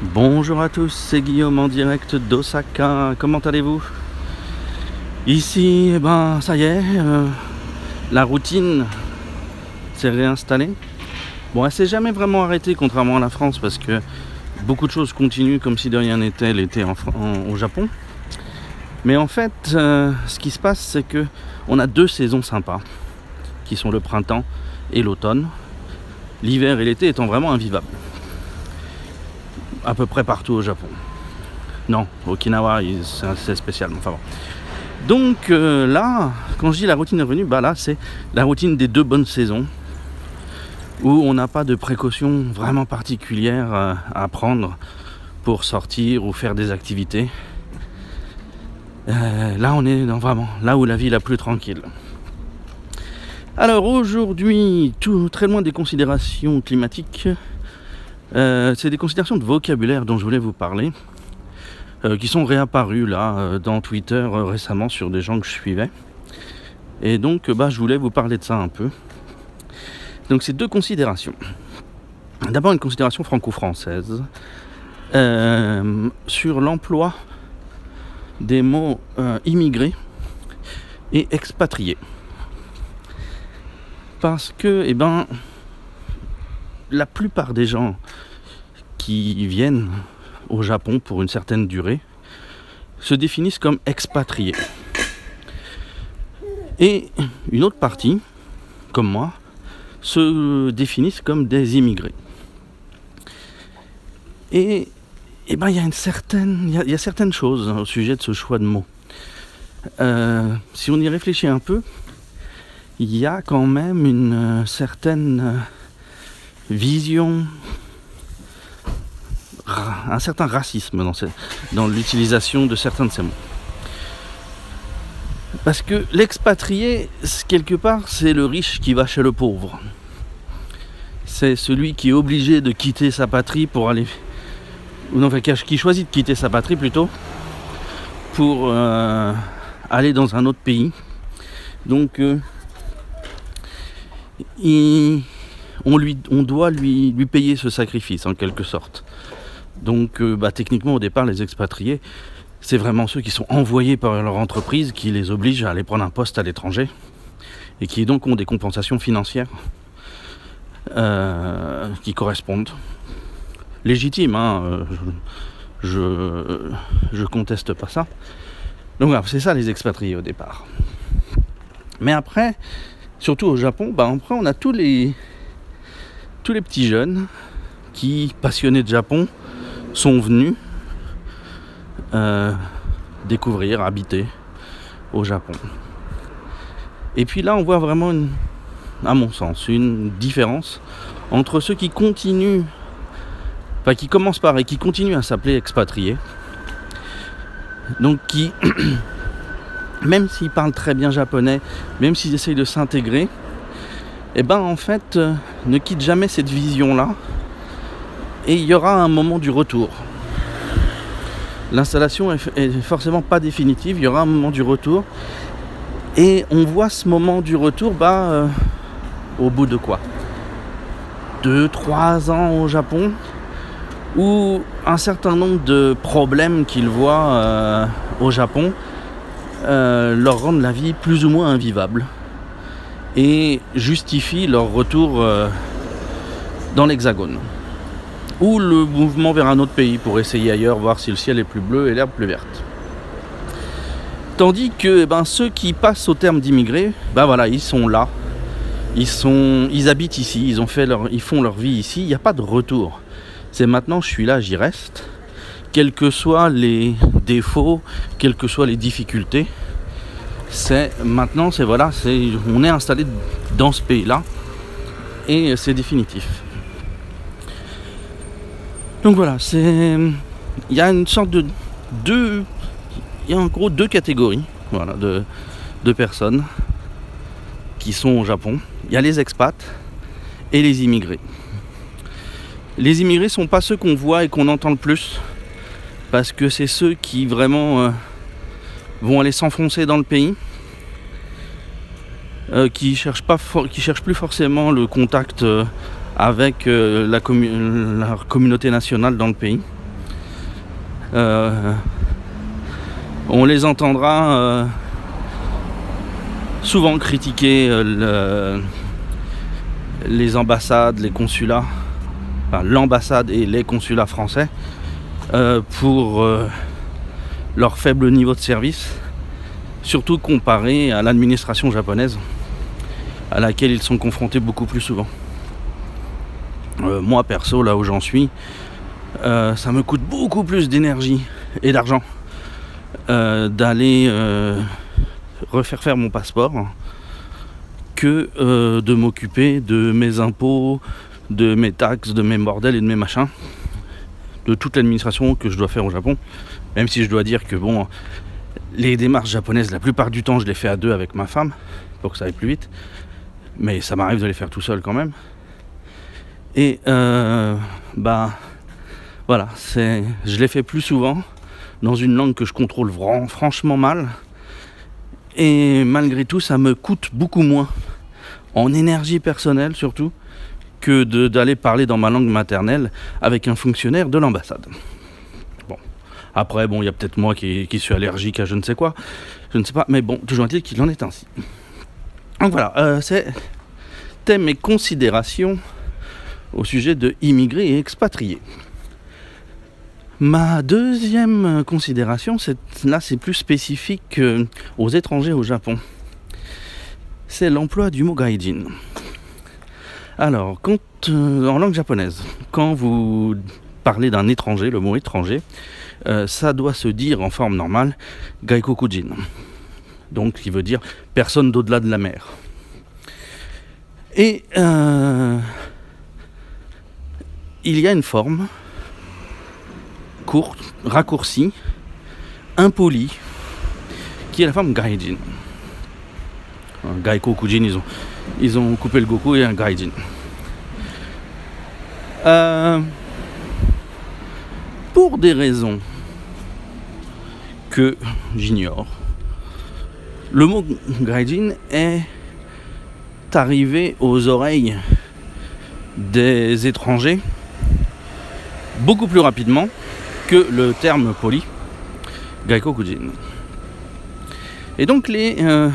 Bonjour à tous, c'est Guillaume en direct d'Osaka. Comment allez-vous? Ici, eh ben, ça y est, euh, la routine s'est réinstallée. Bon, elle s'est jamais vraiment arrêtée, contrairement à la France, parce que beaucoup de choses continuent comme si de rien n'était l'été au Japon. Mais en fait, euh, ce qui se passe, c'est que on a deux saisons sympas, qui sont le printemps et l'automne. L'hiver et l'été étant vraiment invivables. À peu près partout au Japon. Non, Okinawa, c'est spécial. Enfin. Donc euh, là, quand je dis la routine revenue, bah là c'est la routine des deux bonnes saisons où on n'a pas de précautions vraiment particulières euh, à prendre pour sortir ou faire des activités. Euh, là, on est dans vraiment là où la vie est la plus tranquille. Alors aujourd'hui, très loin des considérations climatiques, euh, c'est des considérations de vocabulaire dont je voulais vous parler, qui sont réapparues là dans Twitter récemment sur des gens que je suivais. Et donc, bah, je voulais vous parler de ça un peu. Donc c'est deux considérations. D'abord une considération franco-française euh, sur l'emploi des mots euh, immigrés et expatriés. Parce que, eh ben, la plupart des gens qui viennent au Japon pour une certaine durée se définissent comme expatriés. Et une autre partie, comme moi, se définissent comme des immigrés. Et, il y, a certaines choses au sujet de ce choix de mots. Euh, si on y réfléchit un peu, il y a quand même une euh, certaine euh, vision, un certain racisme dans, l'utilisation de certains de ces mots. Parce que l'expatrié, quelque part, c'est le riche qui va chez le pauvre. C'est celui qui est obligé de quitter sa patrie pour aller. Ou non, qui choisit de quitter sa patrie plutôt pour euh, aller dans un autre pays. Donc, euh, on, doit lui, payer ce sacrifice en quelque sorte. Donc, euh, bah, techniquement, au départ, les expatriés, c'est vraiment ceux qui sont envoyés par leur entreprise qui les obligent à aller prendre un poste à l'étranger et qui donc ont des compensations financières euh, qui correspondent. Légitimes, hein, euh, je, je conteste pas ça. Donc c'est ça les expatriés au départ. Mais après, surtout au Japon, bah après on a tous les tous les petits jeunes qui, passionnés de Japon, sont venus euh, découvrir, habiter au Japon. Et puis là, on voit vraiment, à mon sens, une différence entre ceux qui continuent, enfin qui commencent par et qui continuent à s'appeler expatriés. Donc qui, même s'ils parlent très bien japonais, même s'ils essayent de s'intégrer, eh ben en fait, euh, ne quittent jamais cette vision-là. Et il y aura un moment du retour. L'installation est, forcément pas définitive, il y aura un moment du retour. Et on voit ce moment du retour bah, euh, au bout de quoi? 2-3 ans au Japon, où un certain nombre de problèmes qu'ils voient euh, au Japon leur rendent la vie plus ou moins invivable et justifient leur retour dans l'Hexagone ou le mouvement vers un autre pays pour essayer ailleurs, voir si le ciel est plus bleu et l'herbe plus verte. Tandis que eh ben, ceux qui passent au terme d'immigrés, ben voilà, ils sont là, ils, habitent ici, ils, ils font leur vie ici, il n'y a pas de retour. C'est maintenant, je suis là, j'y reste, quels que soient les défauts, quelles que soient les difficultés. C'est maintenant, c'est voilà, c'est, on est installé dans ce pays-là et c'est définitif. Donc voilà, c'est. Il y a une sorte de deux. Il y a en gros deux catégories voilà, de, personnes qui sont au Japon. Il y a les expats et les immigrés. Les immigrés ne sont pas ceux qu'on voit et qu'on entend le plus, parce que c'est ceux qui vraiment euh, vont aller s'enfoncer dans le pays, euh, qui cherchent cherchent plus forcément le contact euh, avec euh, la, communauté nationale dans le pays. on les entendra souvent critiquer les ambassades, les consulats, l'ambassade et les consulats français pour leur faible niveau de service, surtout comparé à l'administration japonaise, à laquelle ils sont confrontés beaucoup plus souvent. moi perso, là où j'en suis, ça me coûte beaucoup plus d'énergie et d'argent euh, d'aller euh, refaire faire mon passeport que euh, de m'occuper de mes impôts, de mes taxes, de mes bordels et de mes machins, de toute l'administration que je dois faire au Japon. Même si je dois dire que bon, les démarches japonaises, la plupart du temps, je les fais à deux avec ma femme pour que ça aille plus vite. Mais ça m'arrive de les faire tout seul quand même. Et bah voilà, c'est, je les fais plus souvent dans une langue que je contrôle franchement mal. Et malgré tout, ça me coûte beaucoup moins, en énergie personnelle surtout, que d'aller parler dans ma langue maternelle avec un fonctionnaire de l'ambassade. Après, bon, il y a peut-être moi qui, suis allergique à je ne sais quoi, je ne sais pas, mais bon, toujours est-il qu'il en est ainsi. Donc voilà, euh, c'était mes considérations au sujet de immigrés et expatriés. Ma deuxième considération, là c'est plus spécifique euh, aux étrangers au Japon. C'est l'emploi du mot gaijin. Alors, quand, euh, en langue japonaise, quand vous parlez d'un étranger, le mot étranger, euh, ça doit se dire en forme normale gaikokujin. Donc, qui veut dire personne d'au-delà de la mer. Et il y a une forme courte, raccourcie, impolie, qui est la forme gaijin. Gaiko Kujin, ils ont, ils ont coupé le Goku et un gaijin. Euh, pour des raisons que j'ignore, le mot gaijin est arrivé aux oreilles des étrangers beaucoup plus rapidement que le terme poli, Gaikokujin. Et donc les euh,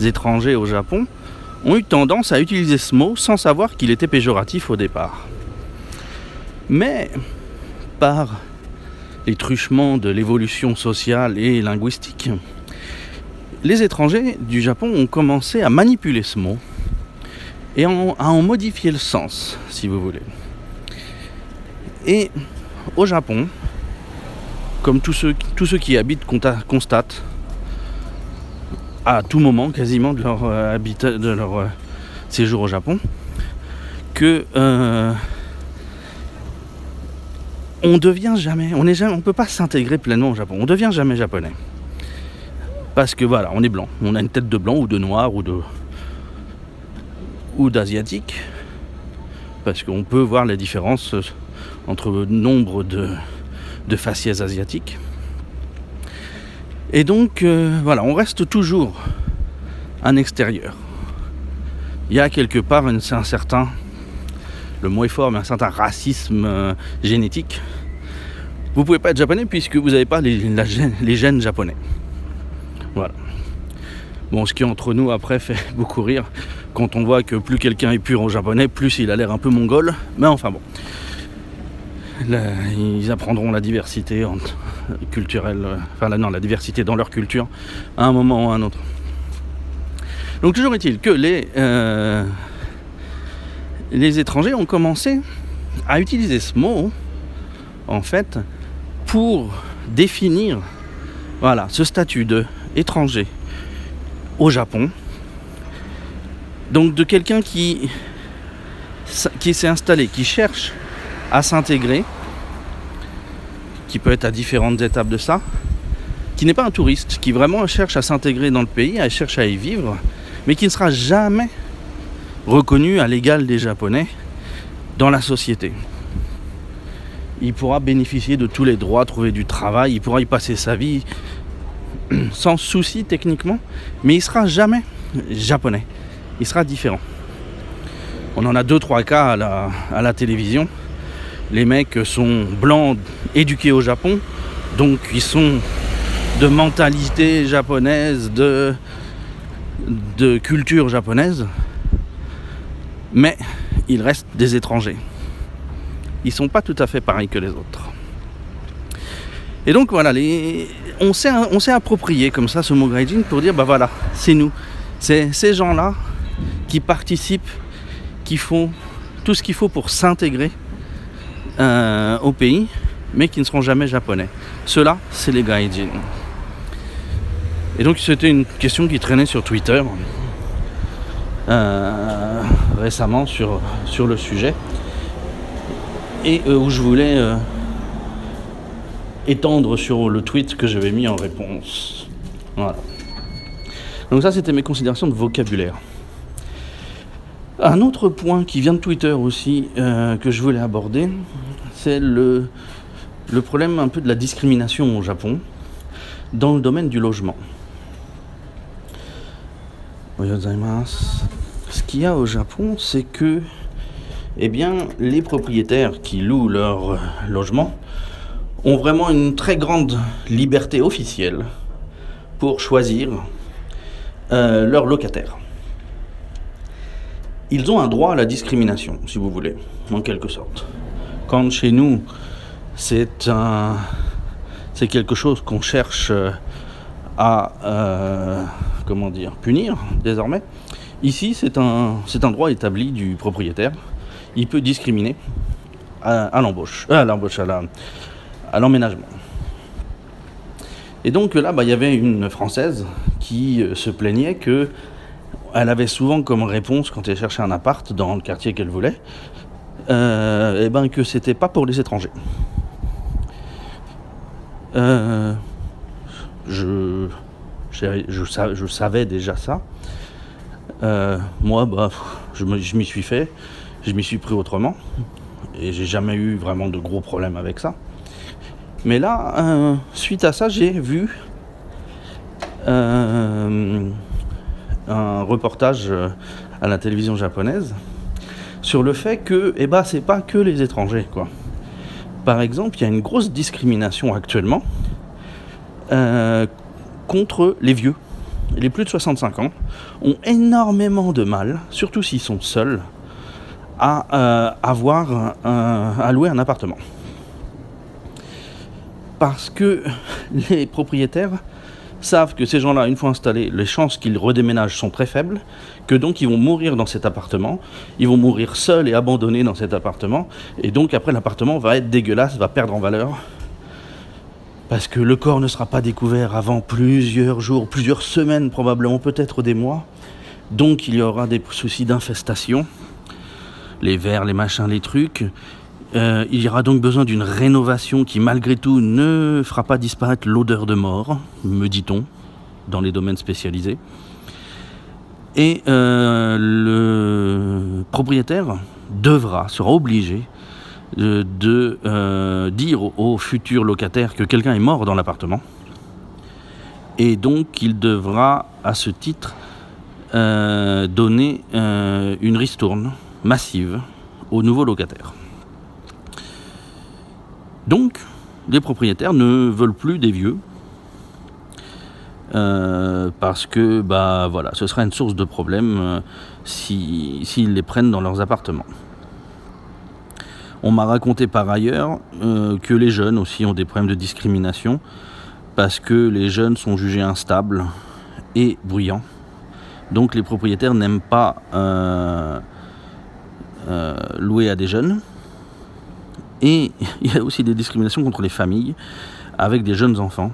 étrangers au Japon ont eu tendance à utiliser ce mot sans savoir qu'il était péjoratif au départ. Mais par les truchements de l'évolution sociale et linguistique, les étrangers du Japon ont commencé à manipuler ce mot et à en modifier le sens, si vous voulez. Et au Japon, comme tous ceux, qui habitent constatent, à tout moment quasiment de leur, euh, euh, séjour au Japon, que euh, on devient jamais, on est jamais, on peut pas s'intégrer pleinement au Japon. On devient jamais japonais parce que voilà, on est blanc, on a une tête de blanc ou de noir ou de ou d'asiatique, parce qu'on peut voir les différences entre nombre de, de faciès asiatiques. Et donc, euh, voilà, on reste toujours un extérieur. Il y a quelque part un, certain, le mot est fort, mais un certain racisme euh, génétique. Vous pouvez pas être japonais puisque vous n'avez pas les, gènes japonais. Voilà. Bon, ce qui entre nous après fait beaucoup rire quand on voit que plus quelqu'un est pur en japonais, plus il a l'air un peu mongol. Mais enfin bon ils apprendront la diversité culturelle, enfin non, la diversité dans leur culture à un moment ou à un autre. Donc toujours est-il que les, euh, les étrangers ont commencé à utiliser ce mot, en fait, pour définir voilà, ce statut de étranger au Japon. Donc de quelqu'un qui, qui s'est installé, qui cherche à s'intégrer, qui peut être à différentes étapes de ça, qui n'est pas un touriste, qui vraiment cherche à s'intégrer dans le pays, à cherche à y vivre, mais qui ne sera jamais reconnu à l'égal des Japonais dans la société. Il pourra bénéficier de tous les droits, trouver du travail, il pourra y passer sa vie sans souci techniquement, mais il sera jamais japonais. Il sera différent. On en a deux trois cas à la, télévision les mecs sont blancs, éduqués au Japon, donc ils sont de mentalité japonaise, de culture japonaise, mais ils restent des étrangers. Ils sont pas tout à fait pareils que les autres. Et donc voilà, on s'est approprié comme ça ce mot gaijin pour dire bah voilà, c'est nous. C'est ces gens-là qui participent, qui font tout ce qu'il faut pour s'intégrer euh, au pays, mais qui ne seront jamais japonais. Ceux-là, c'est les gaijin. Et donc c'était une question qui traînait sur Twitter euh, récemment sur, sur le sujet et euh, où je voulais étendre sur le tweet que j'avais mis en réponse. Voilà. Donc ça c'était mes considérations de vocabulaire. Un autre point qui vient de Twitter aussi euh, que je voulais aborder, c'est le, le problème un peu de la discrimination au Japon dans le domaine du logement. Qu'il y a au Japon, c'est que eh bien, les propriétaires qui louent leur logement ont vraiment une très grande liberté officielle pour choisir euh, leurs locataires ils ont un droit à la discrimination, si vous voulez, en quelque sorte. Quand chez nous, c'est un, c'est quelque chose qu'on cherche euh, à, euh, comment dire, punir désormais. Ici, c'est un, un droit établi du propriétaire. Il peut discriminer à, l'embauche, euh, à l'embauche, à, l'emménagement. Et donc là, bah, il y avait une Française qui se plaignait que elle avait souvent comme réponse quand elle cherchait un appart dans le quartier qu'elle voulait, euh, eh ben que c'était pas pour les étrangers. Euh, je, je, savais déjà ça. Euh, moi, bah, je m'y suis fait, je m'y suis pris autrement, et j'ai jamais eu vraiment de gros problèmes avec ça. Mais là, suite à ça, j'ai vu un reportage euh, à la télévision japonaise sur le fait que, eh ben, c'est pas que les étrangers, quoi. Par exemple, il y a une grosse discrimination actuellement euh, contre les vieux. Les plus de 65 ans ont énormément de mal, surtout s'ils sont seuls, à euh, avoir à louer un appartement. Parce que les propriétaires savent que ces gens-là, une fois installés, les chances qu'ils redéménagent sont très faibles, que donc ils vont mourir dans cet appartement, ils vont mourir seuls et abandonnés dans cet appartement, et donc après l'appartement va être dégueulasse, va perdre en valeur, parce que le corps ne sera pas découvert avant plusieurs jours, plusieurs semaines probablement, peut-être des mois, donc il y aura des soucis d'infestation, les vers, les machins, les trucs, euh, il y aura donc besoin d'une rénovation qui, malgré tout, ne fera pas disparaître l'odeur de mort, me dit-on, dans les domaines spécialisés. Et euh, le propriétaire devra, sera obligé de, euh, dire aux futurs locataires que quelqu'un est mort dans l'appartement. Et donc il devra, à ce titre, donner une ristourne massive aux nouveaux locataires. Donc, les propriétaires ne veulent plus des vieux. Euh, parce que bah voilà, ce sera une source de problème euh, s'ils les prennent dans leurs appartements. On m'a raconté par ailleurs euh, que les jeunes aussi ont des problèmes de discrimination parce que les jeunes sont jugés instables et bruyants. Donc les propriétaires n'aiment pas louer à des jeunes et il y a aussi des discriminations contre les familles avec des jeunes enfants.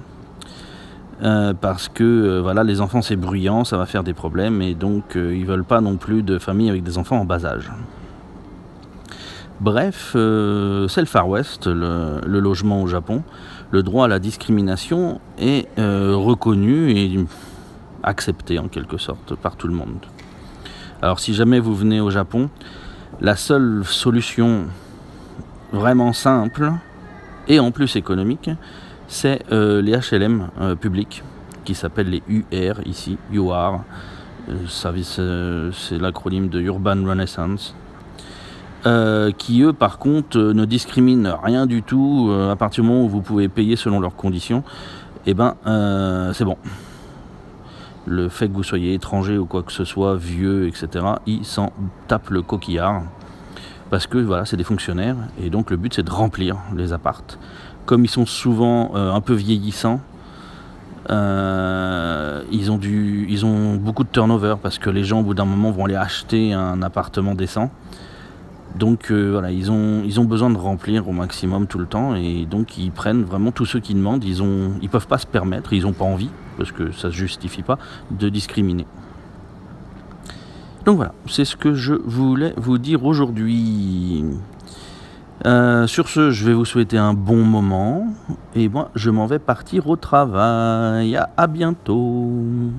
Euh, parce que euh, voilà, les enfants c'est bruyant, ça va faire des problèmes et donc euh, ils veulent pas non plus de famille avec des enfants en bas âge. Bref, c'est le Far West, le, logement au Japon. Le droit à la discrimination est reconnu et accepté en quelque sorte par tout le monde. Alors si jamais vous venez au Japon, la seule solution vraiment simple et en plus économique, c'est euh, les HLM euh, publics qui s'appellent les UR ici, UR. Euh, c'est l'acronyme de Urban Renaissance. Euh, qui eux par contre ne discriminent rien du tout à partir du moment où vous pouvez payer selon leurs conditions. Et eh ben c'est bon. Le fait que vous soyez étranger ou quoi que ce soit, vieux, etc., ils s'en tapent le coquillard parce que voilà, c'est des fonctionnaires et donc le but c'est de remplir les appartes. Comme ils sont souvent un peu vieillissants, euh, ils, ont du, ils ont beaucoup de turnover parce que les gens au bout d'un moment vont aller acheter un appartement décent. Donc euh, voilà, ils ont, besoin de remplir au maximum tout le temps et donc ils prennent vraiment tous ceux qui demandent. Ils ne peuvent pas se permettre, ils n'ont pas envie, parce que ça ne se justifie pas, de discriminer. Donc voilà, c'est ce que je voulais vous dire aujourd'hui. Euh, sur ce, je vais vous souhaiter un bon moment et moi je m'en vais partir au travail. À bientôt.